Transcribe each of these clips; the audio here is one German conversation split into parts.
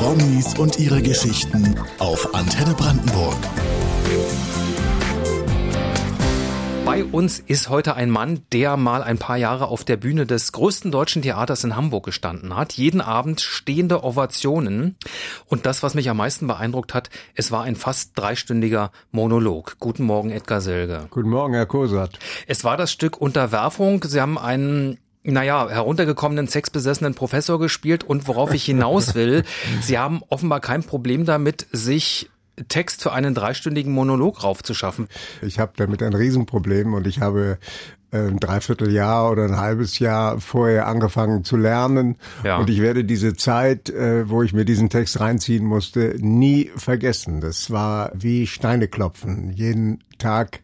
Promis und ihre Geschichten auf Antenne Brandenburg. Bei uns ist heute ein Mann, der mal ein paar Jahre auf der Bühne des größten deutschen Theaters in Hamburg gestanden hat. Jeden Abend stehende Ovationen. Und das, was mich am meisten beeindruckt hat, es war ein fast dreistündiger Monolog. Guten Morgen, Edgar Selge. Guten Morgen, Herr Kosat. Es war das Stück Unterwerfung. Sie haben einen naja, heruntergekommenen, sexbesessenen Professor gespielt und worauf ich hinaus will, Sie haben offenbar kein Problem damit, sich Text für einen dreistündigen Monolog raufzuschaffen. Ich habe damit ein Riesenproblem und ich habe ein Dreivierteljahr oder ein halbes Jahr vorher angefangen zu lernen. Ja. Und ich werde diese Zeit, äh, wo ich mir diesen Text reinziehen musste, nie vergessen. Das war wie Steine klopfen. Jeden Tag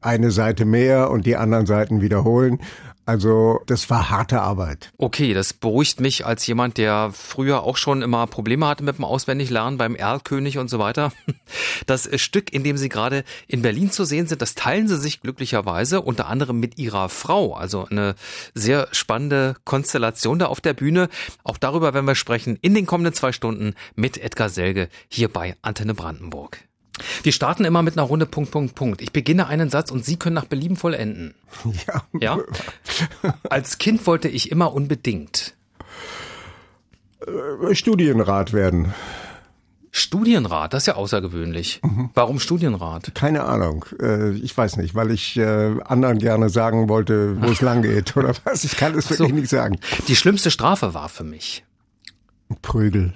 eine Seite mehr und die anderen Seiten wiederholen. Also das war harte Arbeit. Okay, das beruhigt mich als jemand, der früher auch schon immer Probleme hatte mit dem Auswendiglernen beim Erlkönig und so weiter. Das Stück, in dem Sie gerade in Berlin zu sehen sind, das teilen Sie sich glücklicherweise unter anderem mit Ihrer Frau. Also eine sehr spannende Konstellation da auf der Bühne. Auch darüber werden wir sprechen in den kommenden zwei Stunden mit Edgar Selge hier bei Antenne Brandenburg. Wir starten immer mit einer Runde Punkt, Punkt, Punkt. Ich beginne einen Satz und Sie können nach Belieben vollenden. Ja. Ja? Als Kind wollte ich immer unbedingt äh, Studienrat werden. Studienrat, das ist ja außergewöhnlich. Mhm. Warum Studienrat? Keine Ahnung. Äh, ich weiß nicht, weil ich äh, anderen gerne sagen wollte, wo es lang geht oder was. Ich kann es wirklich so. nicht sagen. Die schlimmste Strafe war für mich. Prügel.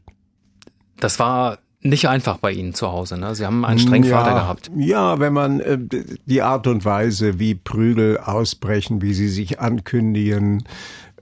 Das war nicht einfach bei Ihnen zu Hause, ne? Sie haben einen strengen ja, Vater gehabt. Ja, wenn man äh, die Art und Weise, wie Prügel ausbrechen, wie sie sich ankündigen,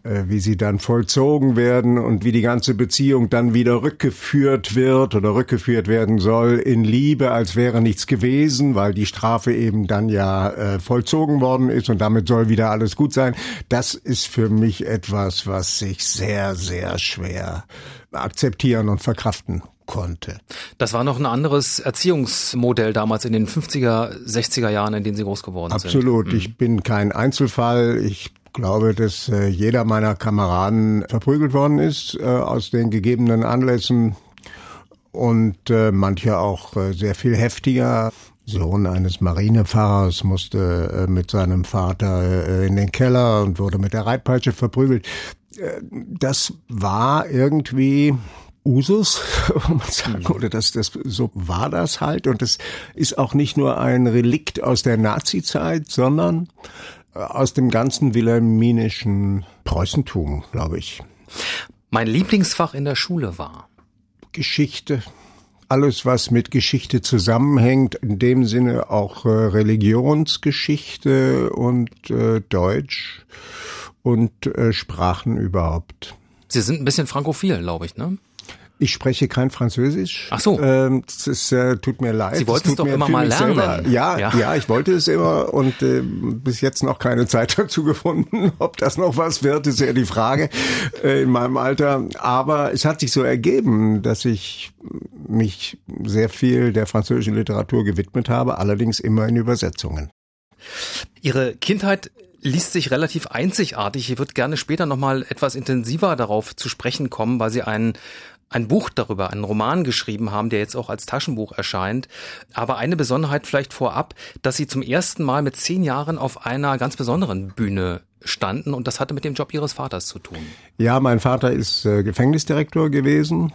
äh, wie sie dann vollzogen werden und wie die ganze Beziehung dann wieder rückgeführt wird oder rückgeführt werden soll in Liebe, als wäre nichts gewesen, weil die Strafe eben dann ja äh, vollzogen worden ist und damit soll wieder alles gut sein. Das ist für mich etwas, was sich sehr, sehr schwer akzeptieren und verkraften konnte. Das war noch ein anderes Erziehungsmodell damals in den 50er, 60er Jahren, in denen Sie groß geworden Absolut. sind. Absolut. Mhm. Ich bin kein Einzelfall. Ich glaube, dass äh, jeder meiner Kameraden verprügelt worden ist äh, aus den gegebenen Anlässen und äh, manche auch sehr viel heftiger. Sohn eines Marinefahrers musste mit seinem Vater in den Keller und wurde mit der Reitpeitsche verprügelt. Das war irgendwie Usus, wo man sagen, oder das, das, so war das halt. Und das ist auch nicht nur ein Relikt aus der Nazi-Zeit, sondern äh, aus dem ganzen wilhelminischen Preußentum, glaube ich. Mein Lieblingsfach in der Schule war Geschichte. Alles, was mit Geschichte zusammenhängt, in dem Sinne auch äh, Religionsgeschichte und äh, Deutsch und äh, Sprachen überhaupt. Sie sind ein bisschen frankophil, glaube ich, ne? Ich spreche kein Französisch. Ach so. Ähm, ist, äh, tut mir leid. Sie wollten es doch immer mal lernen. Ja, ja, ja, ich wollte es immer und äh, bis jetzt noch keine Zeit dazu gefunden. Ob das noch was wird, ist ja die Frage äh, in meinem Alter. Aber es hat sich so ergeben, dass ich mich sehr viel der französischen Literatur gewidmet habe, allerdings immer in Übersetzungen. Ihre Kindheit liest sich relativ einzigartig. Ich würde gerne später nochmal etwas intensiver darauf zu sprechen kommen, weil Sie einen ein Buch darüber, einen Roman geschrieben haben, der jetzt auch als Taschenbuch erscheint. Aber eine Besonderheit vielleicht vorab, dass Sie zum ersten Mal mit zehn Jahren auf einer ganz besonderen Bühne standen und das hatte mit dem Job Ihres Vaters zu tun. Ja, mein Vater ist äh, Gefängnisdirektor gewesen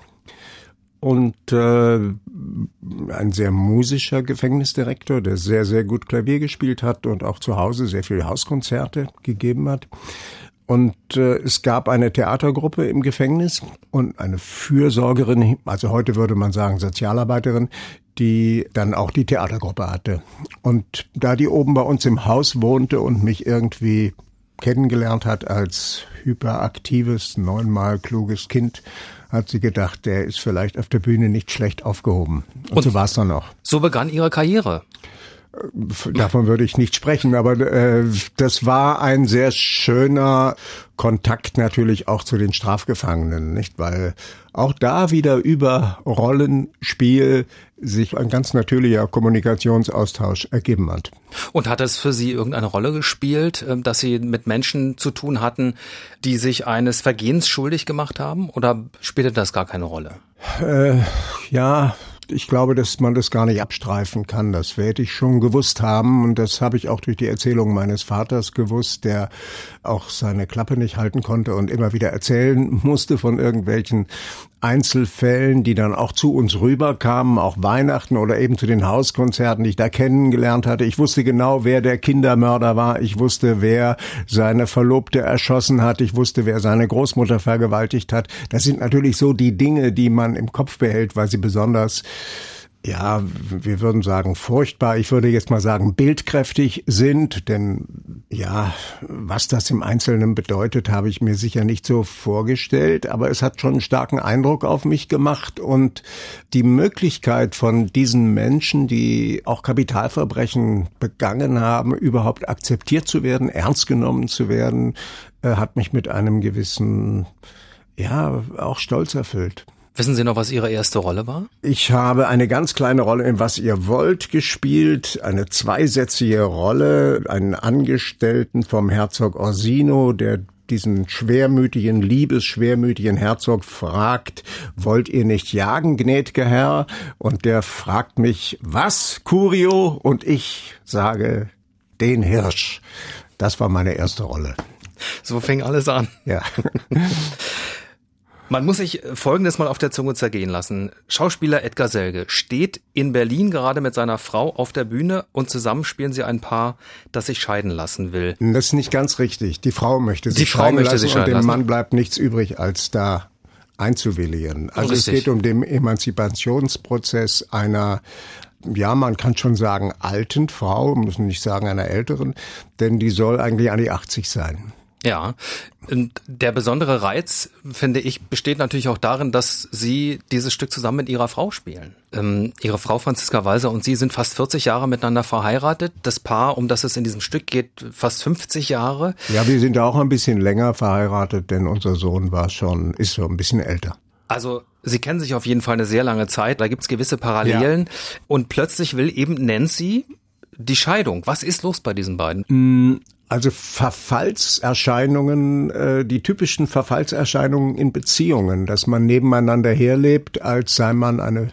und äh, ein sehr musischer Gefängnisdirektor, der sehr, sehr gut Klavier gespielt hat und auch zu Hause sehr viele Hauskonzerte gegeben hat. Und äh, es gab eine Theatergruppe im Gefängnis und eine Fürsorgerin, also heute würde man sagen Sozialarbeiterin, die dann auch die Theatergruppe hatte. Und da die oben bei uns im Haus wohnte und mich irgendwie kennengelernt hat als hyperaktives, neunmal kluges Kind, hat sie gedacht, der ist vielleicht auf der Bühne nicht schlecht aufgehoben. Und, und so war es dann auch. So begann ihre Karriere. Davon würde ich nicht sprechen, aber äh, das war ein sehr schöner Kontakt natürlich auch zu den Strafgefangenen, nicht? Weil auch da wieder über Rollenspiel sich ein ganz natürlicher Kommunikationsaustausch ergeben hat. Und hat es für Sie irgendeine Rolle gespielt, ähm, dass Sie mit Menschen zu tun hatten, die sich eines Vergehens schuldig gemacht haben? Oder spielte das gar keine Rolle? Äh, ja, ich glaube, dass man das gar nicht abstreifen kann. Das werde ich schon gewusst haben und das habe ich auch durch die Erzählung meines Vaters gewusst, der auch seine Klappe nicht halten konnte und immer wieder erzählen musste von irgendwelchen Einzelfällen, die dann auch zu uns rüberkamen, auch Weihnachten oder eben zu den Hauskonzerten, die ich da kennengelernt hatte. Ich wusste genau, wer der Kindermörder war. Ich wusste, wer seine Verlobte erschossen hat. Ich wusste, wer seine Großmutter vergewaltigt hat. Das sind natürlich so die Dinge, die man im Kopf behält, weil sie besonders ja, wir würden sagen furchtbar, ich würde jetzt mal sagen bildkräftig sind, denn ja, was das im Einzelnen bedeutet, habe ich mir sicher nicht so vorgestellt, aber es hat schon einen starken Eindruck auf mich gemacht und die Möglichkeit von diesen Menschen, die auch Kapitalverbrechen begangen haben, überhaupt akzeptiert zu werden, ernst genommen zu werden, äh, hat mich mit einem gewissen, ja, auch Stolz erfüllt. Wissen Sie noch, was Ihre erste Rolle war? Ich habe eine ganz kleine Rolle in Was ihr wollt gespielt, eine zweisätzige Rolle, einen Angestellten vom Herzog Orsino, der diesen schwermütigen, liebesschwermütigen Herzog fragt, wollt ihr nicht jagen, gnäd'ger Herr? Und der fragt mich, was, Curio? Und ich sage, den Hirsch. Das war meine erste Rolle. So fing alles an. Ja. Man muss sich Folgendes mal auf der Zunge zergehen lassen. Schauspieler Edgar Selge steht in Berlin gerade mit seiner Frau auf der Bühne und zusammen spielen sie ein Paar, das sich scheiden lassen will. Das ist nicht ganz richtig. Die Frau möchte sich Die Frau scheiden möchte lassen sich und scheiden dem lassen. Mann bleibt nichts übrig, als da einzuwilligen. Also Richtig. es geht um den Emanzipationsprozess einer ja, man kann schon sagen, alten Frau, muss man nicht sagen einer älteren, denn die soll eigentlich an die 80 sein. Ja, und der besondere Reiz, finde ich, besteht natürlich auch darin, dass Sie dieses Stück zusammen mit Ihrer Frau spielen. Ähm, Ihre Frau Franziska Walser und Sie sind fast 40 Jahre miteinander verheiratet. Das Paar, um das es in diesem Stück geht, fast 50 Jahre. Ja, wir sind auch ein bisschen länger verheiratet, denn unser Sohn war schon, ist schon ein bisschen älter. Also Sie kennen sich auf jeden Fall eine sehr lange Zeit. Da gibt's gewisse Parallelen. Und plötzlich will eben Nancy die Scheidung. Was ist los bei diesen beiden? Also Verfallserscheinungen, äh, die typischen Verfallserscheinungen in Beziehungen, dass man nebeneinander herlebt, als sei man eine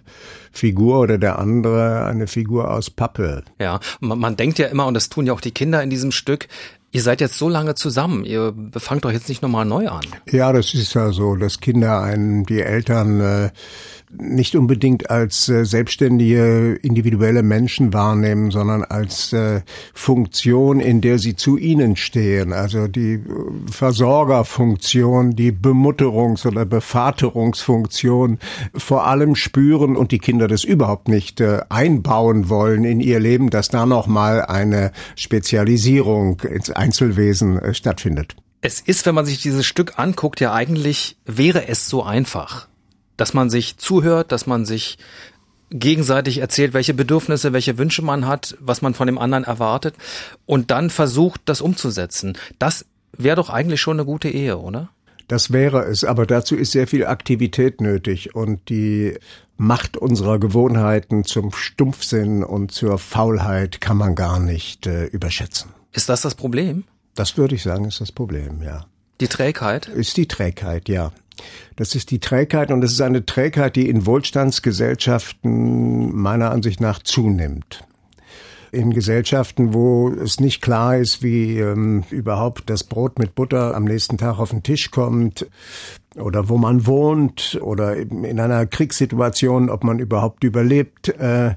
Figur oder der andere eine Figur aus Pappe. Ja, man, man denkt ja immer, und das tun ja auch die Kinder in diesem Stück, ihr seid jetzt so lange zusammen, ihr fangt doch jetzt nicht nochmal neu an. Ja, das ist ja so, dass Kinder einen, die Eltern äh, nicht unbedingt als äh, selbstständige individuelle Menschen wahrnehmen, sondern als äh, Funktion, in der sie zu ihnen stehen. Also die äh, Versorgerfunktion, die Bemutterungs- oder Bevaterungsfunktion vor allem spüren und die Kinder das überhaupt nicht äh, einbauen wollen in ihr Leben, dass da nochmal eine Spezialisierung ins Einzelwesen äh, stattfindet. Es ist, wenn man sich dieses Stück anguckt, ja eigentlich wäre es so einfach, dass man sich zuhört, dass man sich gegenseitig erzählt, welche Bedürfnisse, welche Wünsche man hat, was man von dem anderen erwartet und dann versucht, das umzusetzen. Das wäre doch eigentlich schon eine gute Ehe, oder? Das wäre es, aber dazu ist sehr viel Aktivität nötig und die Macht unserer Gewohnheiten zum Stumpfsinn und zur Faulheit kann man gar nicht äh, überschätzen. Ist das das Problem? Das würde ich sagen, ist das Problem, ja. Die Trägheit? Ist die Trägheit, ja. Das ist die Trägheit und es ist eine Trägheit, die in Wohlstandsgesellschaften meiner Ansicht nach zunimmt. In Gesellschaften, wo es nicht klar ist, wie ähm, überhaupt das Brot mit Butter am nächsten Tag auf den Tisch kommt oder wo man wohnt oder in einer Kriegssituation, ob man überhaupt überlebt, äh,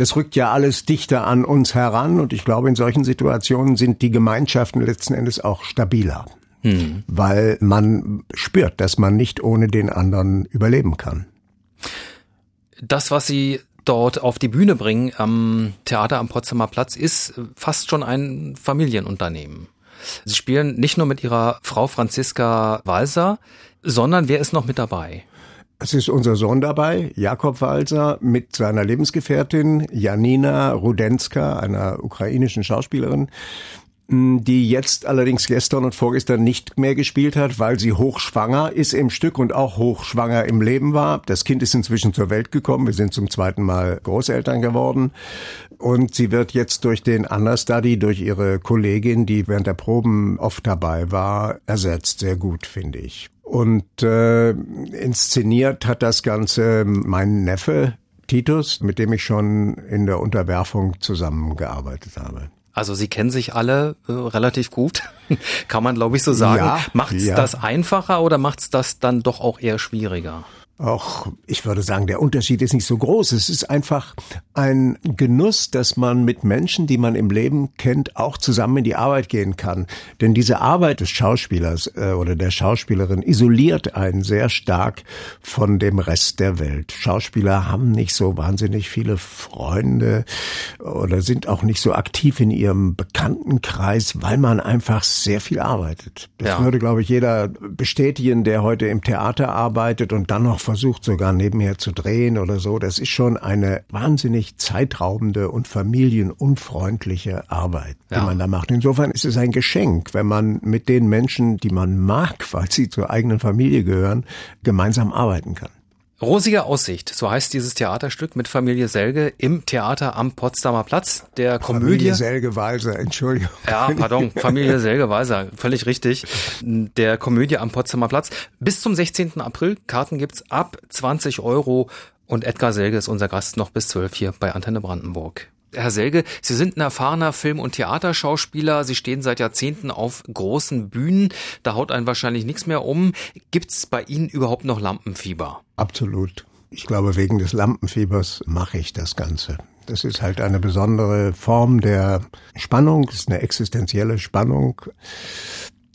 das rückt ja alles dichter an uns heran und ich glaube, in solchen Situationen sind die Gemeinschaften letzten Endes auch stabiler, hm. weil man spürt, dass man nicht ohne den anderen überleben kann. Das, was Sie dort auf die Bühne bringen am Theater am Potsdamer Platz, ist fast schon ein Familienunternehmen. Sie spielen nicht nur mit Ihrer Frau Franziska Walser, sondern wer ist noch mit dabei? Es ist unser Sohn dabei, Jakob Walser, mit seiner Lebensgefährtin Janina Rudenska, einer ukrainischen Schauspielerin die jetzt allerdings gestern und vorgestern nicht mehr gespielt hat, weil sie hochschwanger ist im Stück und auch hochschwanger im Leben war. Das Kind ist inzwischen zur Welt gekommen. Wir sind zum zweiten Mal Großeltern geworden. Und sie wird jetzt durch den Understudy, durch ihre Kollegin, die während der Proben oft dabei war, ersetzt. Sehr gut, finde ich. Und äh, inszeniert hat das Ganze mein Neffe Titus, mit dem ich schon in der Unterwerfung zusammengearbeitet habe. Also Sie kennen sich alle äh, relativ gut, kann man glaube ich so sagen. Ja, macht's ja. das einfacher oder macht's das dann doch auch eher schwieriger? Auch ich würde sagen, der Unterschied ist nicht so groß. Es ist einfach ein Genuss, dass man mit Menschen, die man im Leben kennt, auch zusammen in die Arbeit gehen kann. Denn diese Arbeit des Schauspielers äh, oder der Schauspielerin isoliert einen sehr stark von dem Rest der Welt. Schauspieler haben nicht so wahnsinnig viele Freunde oder sind auch nicht so aktiv in ihrem Bekanntenkreis, weil man einfach sehr viel arbeitet. Das ja. würde, glaube ich, jeder bestätigen, der heute im Theater arbeitet und dann noch versucht sogar nebenher zu drehen oder so. Das ist schon eine wahnsinnig zeitraubende und familienunfreundliche Arbeit, ja. die man da macht. Insofern ist es ein Geschenk, wenn man mit den Menschen, die man mag, weil sie zur eigenen Familie gehören, gemeinsam arbeiten kann. Rosige Aussicht, so heißt dieses Theaterstück mit Familie Selge im Theater am Potsdamer Platz. Der Komödie. Familie Selge-Weiser, Entschuldigung. Ja, pardon, Familie Selge-Weiser, völlig richtig. Der Komödie am Potsdamer Platz. Bis zum 16. April. Karten gibt's ab 20 Euro. Und Edgar Selge ist unser Gast noch bis 12 hier bei Antenne Brandenburg. Herr Selge, Sie sind ein erfahrener Film- und Theaterschauspieler. Sie stehen seit Jahrzehnten auf großen Bühnen. Da haut einen wahrscheinlich nichts mehr um. Gibt's bei Ihnen überhaupt noch Lampenfieber? Absolut. Ich glaube, wegen des Lampenfiebers mache ich das Ganze. Das ist halt eine besondere Form der Spannung, das ist eine existenzielle Spannung.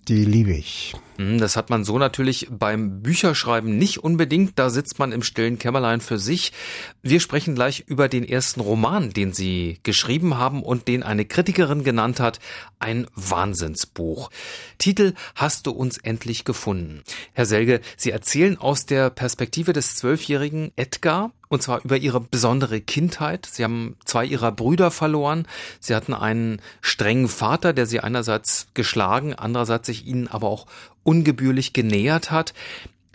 Die liebe ich. Hm, das hat man so natürlich beim Bücherschreiben nicht unbedingt. Da sitzt man im stillen Kämmerlein für sich. Wir sprechen gleich über den ersten Roman, den Sie geschrieben haben und den eine Kritikerin genannt hat. Ein Wahnsinnsbuch. Titel Hast du uns endlich gefunden? Herr Selge, Sie erzählen aus der Perspektive des zwölfjährigen Edgar und zwar über ihre besondere Kindheit. Sie haben zwei ihrer Brüder verloren. Sie hatten einen strengen Vater, der sie einerseits geschlagen, andererseits sich ihnen aber auch ungebührlich genähert hat.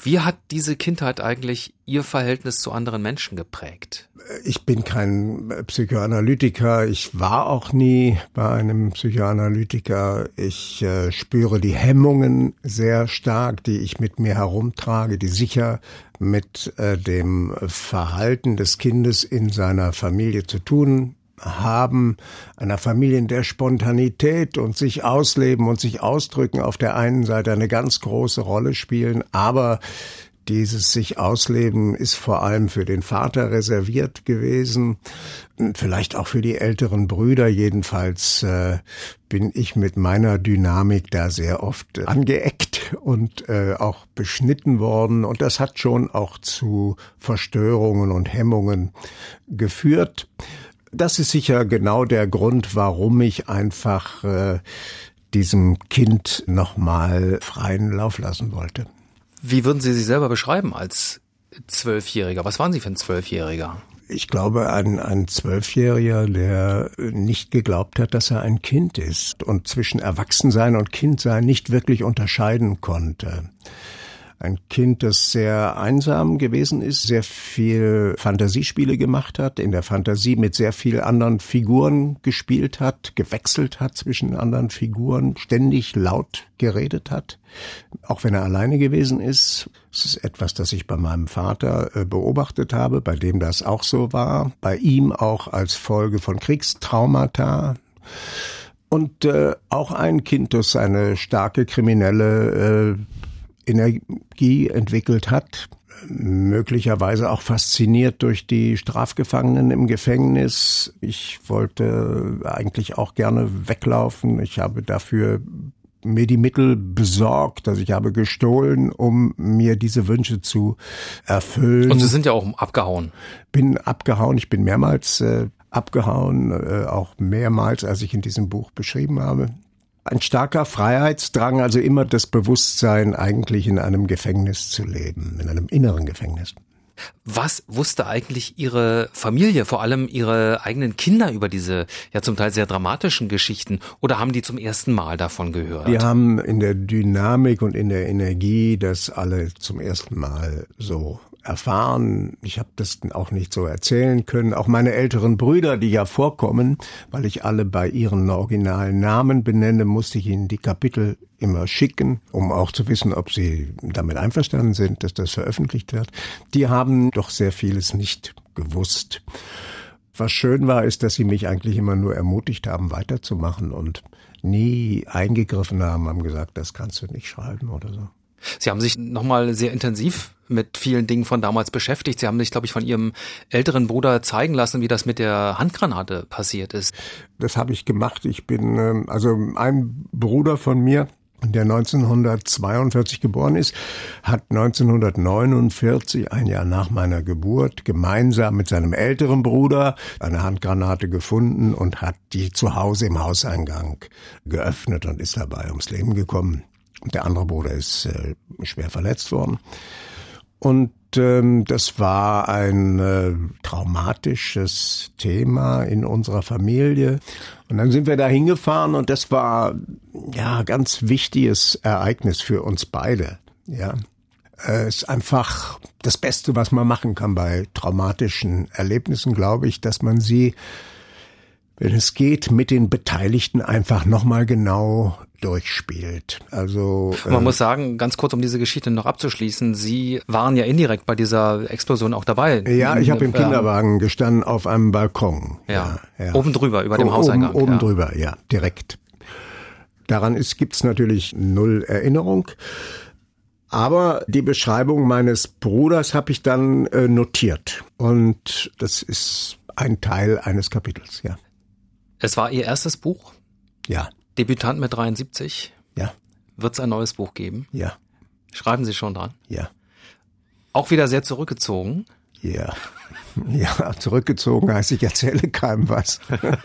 Wie hat diese Kindheit eigentlich Ihr Verhältnis zu anderen Menschen geprägt? Ich bin kein Psychoanalytiker. Ich war auch nie bei einem Psychoanalytiker. Ich äh, spüre die Hemmungen sehr stark, die ich mit mir herumtrage, die sicher mit äh, dem Verhalten des Kindes in seiner Familie zu tun haben, einer Familie, in der Spontanität und sich ausleben und sich ausdrücken auf der einen Seite eine ganz große Rolle spielen, aber dieses sich ausleben ist vor allem für den Vater reserviert gewesen, vielleicht auch für die älteren Brüder. Jedenfalls äh, bin ich mit meiner Dynamik da sehr oft angeeckt und äh, auch beschnitten worden. Und das hat schon auch zu Verstörungen und Hemmungen geführt. Das ist sicher genau der Grund, warum ich einfach äh, diesem Kind nochmal freien Lauf lassen wollte. Wie würden Sie sich selber beschreiben als Zwölfjähriger? Was waren Sie für ein Zwölfjähriger? Ich glaube, ein, ein Zwölfjähriger, der nicht geglaubt hat, dass er ein Kind ist und zwischen Erwachsensein und Kindsein nicht wirklich unterscheiden konnte. Ein Kind, das sehr einsam gewesen ist, sehr viel Fantasiespiele gemacht hat, in der Fantasie mit sehr viel anderen Figuren gespielt hat, gewechselt hat zwischen anderen Figuren, ständig laut geredet hat, auch wenn er alleine gewesen ist. Es ist etwas, das ich bei meinem Vater äh, beobachtet habe, bei dem das auch so war, bei ihm auch als Folge von Kriegstraumata. Und äh, auch ein Kind, das eine starke kriminelle äh, Energie entwickelt hat, möglicherweise auch fasziniert durch die Strafgefangenen im Gefängnis. Ich wollte eigentlich auch gerne weglaufen. Ich habe dafür mir die Mittel besorgt, also ich habe gestohlen, um mir diese Wünsche zu erfüllen. Und Sie sind ja auch abgehauen. Bin abgehauen, ich bin mehrmals äh, abgehauen, äh, auch mehrmals, als ich in diesem Buch beschrieben habe ein starker Freiheitsdrang, also immer das Bewusstsein, eigentlich in einem Gefängnis zu leben, in einem inneren Gefängnis. Was wusste eigentlich Ihre Familie, vor allem Ihre eigenen Kinder über diese ja zum Teil sehr dramatischen Geschichten oder haben die zum ersten Mal davon gehört? Wir haben in der Dynamik und in der Energie das alle zum ersten Mal so erfahren. Ich habe das auch nicht so erzählen können. Auch meine älteren Brüder, die ja vorkommen, weil ich alle bei ihren originalen Namen benenne, musste ich ihnen die Kapitel immer schicken, um auch zu wissen, ob sie damit einverstanden sind, dass das veröffentlicht wird. Die haben doch sehr vieles nicht gewusst. Was schön war, ist, dass sie mich eigentlich immer nur ermutigt haben, weiterzumachen und nie eingegriffen haben, haben gesagt, das kannst du nicht schreiben oder so. Sie haben sich nochmal sehr intensiv mit vielen Dingen von damals beschäftigt. Sie haben sich, glaube ich, von Ihrem älteren Bruder zeigen lassen, wie das mit der Handgranate passiert ist. Das habe ich gemacht. Ich bin, ähm, also ein Bruder von mir, der 1942 geboren ist, hat 1949, ein Jahr nach meiner Geburt, gemeinsam mit seinem älteren Bruder eine Handgranate gefunden und hat die zu Hause im Hauseingang geöffnet und ist dabei ums Leben gekommen. Der andere Bruder ist äh, schwer verletzt worden. Und ähm, das war ein äh, traumatisches Thema in unserer Familie. Und dann sind wir da hingefahren und das war ja ganz wichtiges Ereignis für uns beide. Ja, äh, ist einfach das Beste, was man machen kann bei traumatischen Erlebnissen, glaube ich, dass man sie, wenn es geht, mit den Beteiligten einfach nochmal genau durchspielt. Also man äh, muss sagen, ganz kurz, um diese Geschichte noch abzuschließen, Sie waren ja indirekt bei dieser Explosion auch dabei. Ja, ich habe im Kinderwagen gestanden auf einem Balkon. Ja, ja, ja. oben drüber über dem Hauseingang. Oben, oben ja. drüber, ja, direkt. Daran ist gibt's natürlich null Erinnerung. Aber die Beschreibung meines Bruders habe ich dann äh, notiert. Und das ist ein Teil eines Kapitels, ja. Es war Ihr erstes Buch? Ja. Debütant mit 73. Ja. Wird es ein neues Buch geben? Ja. Schreiben Sie schon dran? Ja. Auch wieder sehr zurückgezogen? Ja. Ja, zurückgezogen heißt, ich erzähle keinem was.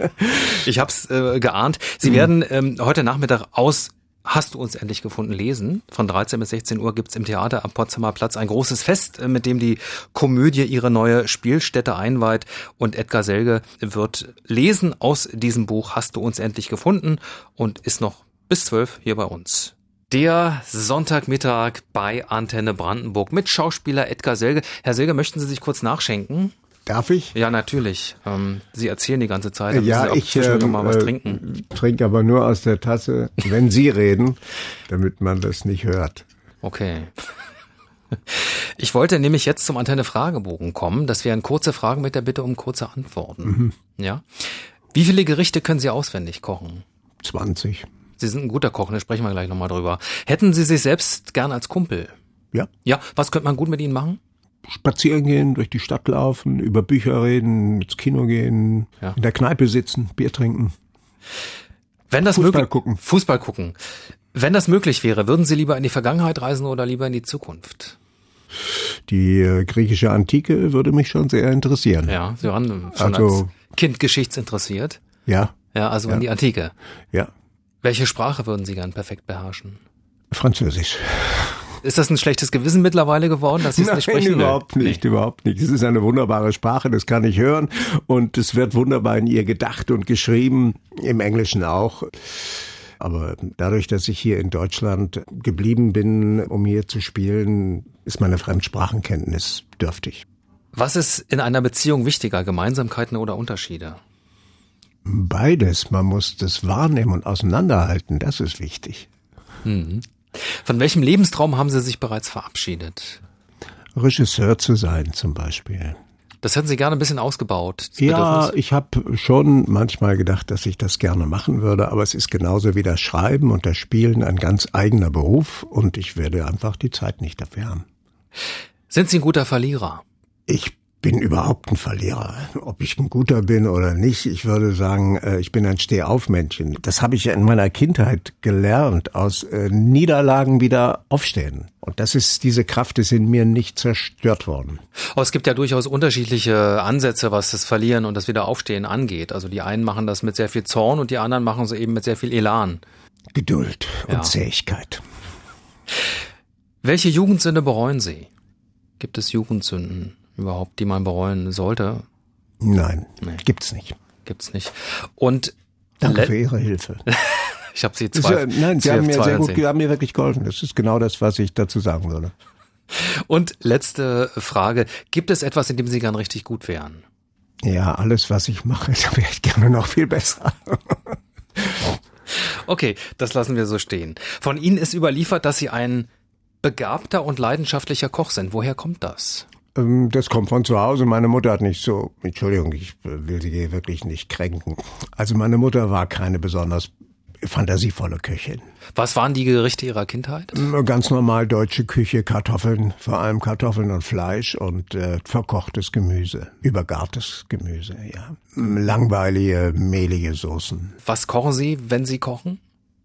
ich habe es äh, geahnt. Sie mhm. werden ähm, heute Nachmittag aus Hast du uns endlich gefunden lesen? Von 13 bis 16 Uhr gibt's im Theater am Potsdamer Platz ein großes Fest, äh, mit dem die Komödie ihre neue Spielstätte einweiht. Und Edgar Selge wird lesen aus diesem Buch Hast du uns endlich gefunden und ist noch bis 12 hier bei uns. Der Sonntagmittag bei Antenne Brandenburg mit Schauspieler Edgar Selge. Herr Selge, möchten Sie sich kurz nachschenken? Darf ich? Ja, natürlich. Ähm, Sie erzählen die ganze Zeit. Ja, ich äh, mal was trinken. trinke aber nur aus der Tasse, wenn Sie reden, damit man das nicht hört. Okay. Ich wollte nämlich jetzt zum Antenne Fragebogen kommen. Das wären kurze Fragen mit der Bitte um kurze Antworten. Mhm. Ja. Wie viele Gerichte können Sie auswendig kochen? 20. Sie sind ein guter Koch, da sprechen wir gleich nochmal drüber. Hätten Sie sich selbst gern als Kumpel? Ja. Ja, was könnte man gut mit Ihnen machen? Spazieren gehen, durch die Stadt laufen, über Bücher reden, ins Kino gehen, ja. in der Kneipe sitzen, Bier trinken. Wenn das Fußball gucken. Fußball gucken. Wenn das möglich wäre, würden Sie lieber in die Vergangenheit reisen oder lieber in die Zukunft? Die äh, griechische Antike würde mich schon sehr interessieren. Ja, Sie waren schon also, als Kind geschichtsinteressiert. Ja. Ja, also ja. in die Antike. Ja. Welche Sprache würden Sie gern perfekt beherrschen? Französisch. Ist das ein schlechtes Gewissen mittlerweile geworden, dass Sie es nicht sprechen? überhaupt nicht, nee. überhaupt nicht. Es ist eine wunderbare Sprache, das kann ich hören und es wird wunderbar in ihr gedacht und geschrieben, im Englischen auch. Aber dadurch, dass ich hier in Deutschland geblieben bin, um hier zu spielen, ist meine Fremdsprachenkenntnis dürftig. Was ist in einer Beziehung wichtiger, Gemeinsamkeiten oder Unterschiede? Beides. Man muss das wahrnehmen und auseinanderhalten. Das ist wichtig. Mhm. Von welchem Lebenstraum haben Sie sich bereits verabschiedet? Regisseur zu sein zum Beispiel. Das hätten Sie gerne ein bisschen ausgebaut. Ja, ich habe schon manchmal gedacht, dass ich das gerne machen würde, aber es ist genauso wie das Schreiben und das Spielen ein ganz eigener Beruf und ich werde einfach die Zeit nicht dafür haben. Sind Sie ein guter Verlierer? Ich bin überhaupt ein Verlierer. Ob ich ein guter bin oder nicht, ich würde sagen, äh, ich bin ein Stehaufmännchen. Das habe ich ja in meiner Kindheit gelernt, aus äh, Niederlagen wieder aufstehen. Und das ist, diese Kraft ist in mir nicht zerstört worden. Aber es gibt ja durchaus unterschiedliche Ansätze, was das Verlieren und das Wiederaufstehen angeht. Also die einen machen das mit sehr viel Zorn und die anderen machen es eben mit sehr viel Elan. Geduld und ja. Zähigkeit. Welche Jugendsünde bereuen Sie? Gibt es Jugendsünden überhaupt, die man bereuen sollte? Nein, nee. gibt's nicht. Gibt's nicht. Und Danke für Ihre Hilfe. ich habe Sie zwei. Nein, Sie haben mir sehr gut, haben mir wirklich geholfen. Das ist genau das, was ich dazu sagen würde. Und letzte Frage: Gibt es etwas, in dem Sie gern richtig gut wären? Ja, alles, was ich mache, da wäre ich gerne noch viel besser. okay, das lassen wir so stehen. Von Ihnen ist überliefert, dass Sie ein begabter und leidenschaftlicher Koch sind. Woher kommt das? Ähm, das kommt von zu Hause. Meine Mutter hat nicht so, Entschuldigung, ich will sie wirklich nicht kränken. Also meine Mutter war keine besonders fantasievolle Köchin. Was waren die Gerichte Ihrer Kindheit? Ganz normal deutsche Küche, Kartoffeln, vor allem Kartoffeln und Fleisch und äh, verkochtes Gemüse, übergartes Gemüse, ja. Langweilige, mehlige Soßen. Was kochen Sie, wenn Sie kochen?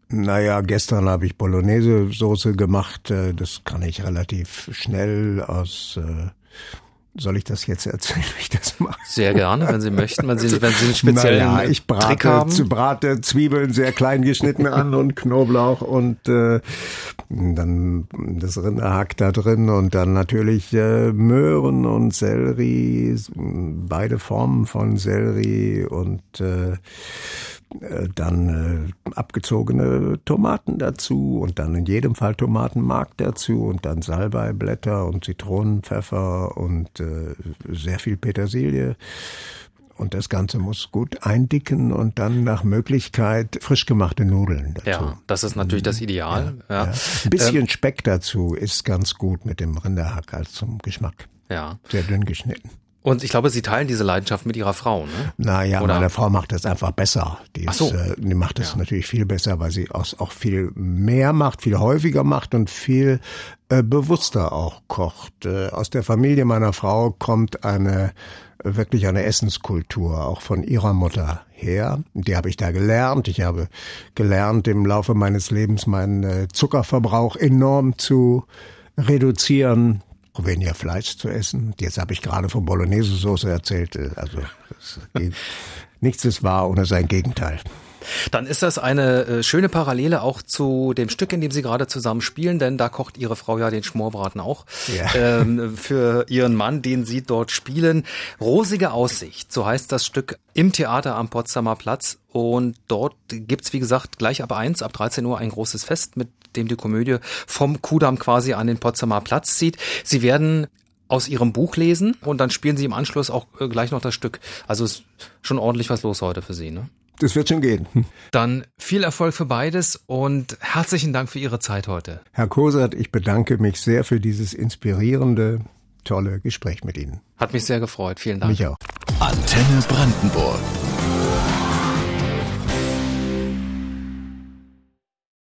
Naja, gestern habe ich Bolognese-Soße gemacht. Äh, das kann ich relativ schnell aus äh, soll ich das jetzt erzählen, wie ich das mache? Sehr gerne, wenn Sie möchten, wenn Sie, wenn Sie einen speziellen naja, ich brate, Trick haben. brate Zwiebeln sehr klein geschnitten an und Knoblauch und äh, dann das Rinderhack da drin und dann natürlich äh, Möhren und Sellerie, beide Formen von Sellerie und äh, äh, dann äh, abgezogene Tomaten dazu und dann in jedem Fall Tomatenmark dazu und dann Salbeiblätter und Zitronenpfeffer und äh, sehr viel Petersilie. Und das Ganze muss gut eindicken und dann nach Möglichkeit frisch gemachte Nudeln dazu. Ja, das ist natürlich das Ideal. Ja, ja. ja. Ein bisschen ähm, Speck dazu ist ganz gut mit dem Rinderhack als zum Geschmack. Ja. Sehr dünn geschnitten. Und ich glaube, Sie teilen diese Leidenschaft mit Ihrer Frau, ne? Naja, Oder? meine Frau macht das einfach besser. Die, ist, so. äh, die macht das ja. natürlich viel besser, weil sie auch, auch viel mehr macht, viel häufiger macht und viel äh, bewusster auch kocht. Äh, aus der Familie meiner Frau kommt eine wirklich eine Essenskultur, auch von ihrer Mutter her. Die habe ich da gelernt. Ich habe gelernt, im Laufe meines Lebens meinen äh, Zuckerverbrauch enorm zu reduzieren weniger Fleisch zu essen. Jetzt habe ich gerade von Bolognese-Soße erzählt. Also nichts ist wahr ohne sein Gegenteil. Dann ist das eine äh, schöne Parallele auch zu dem Stück, in dem Sie gerade zusammen spielen, denn da kocht Ihre Frau ja den Schmorbraten auch ja. ähm, für Ihren Mann, den Sie dort spielen. Rosige Aussicht, so heißt das Stück im Theater am Potsdamer Platz. Und dort gibt's wie gesagt, gleich ab eins, ab 13 Uhr ein großes Fest, mit dem die Komödie vom Kudamm quasi an den Potsdamer Platz zieht. Sie werden aus ihrem Buch lesen und dann spielen sie im Anschluss auch äh, gleich noch das Stück. Also ist schon ordentlich was los heute für Sie, ne? Das wird schon gehen. Dann viel Erfolg für beides und herzlichen Dank für Ihre Zeit heute. Herr Kosert, ich bedanke mich sehr für dieses inspirierende, tolle Gespräch mit Ihnen. Hat mich sehr gefreut. Vielen Dank. Mich auch. Antenne Brandenburg.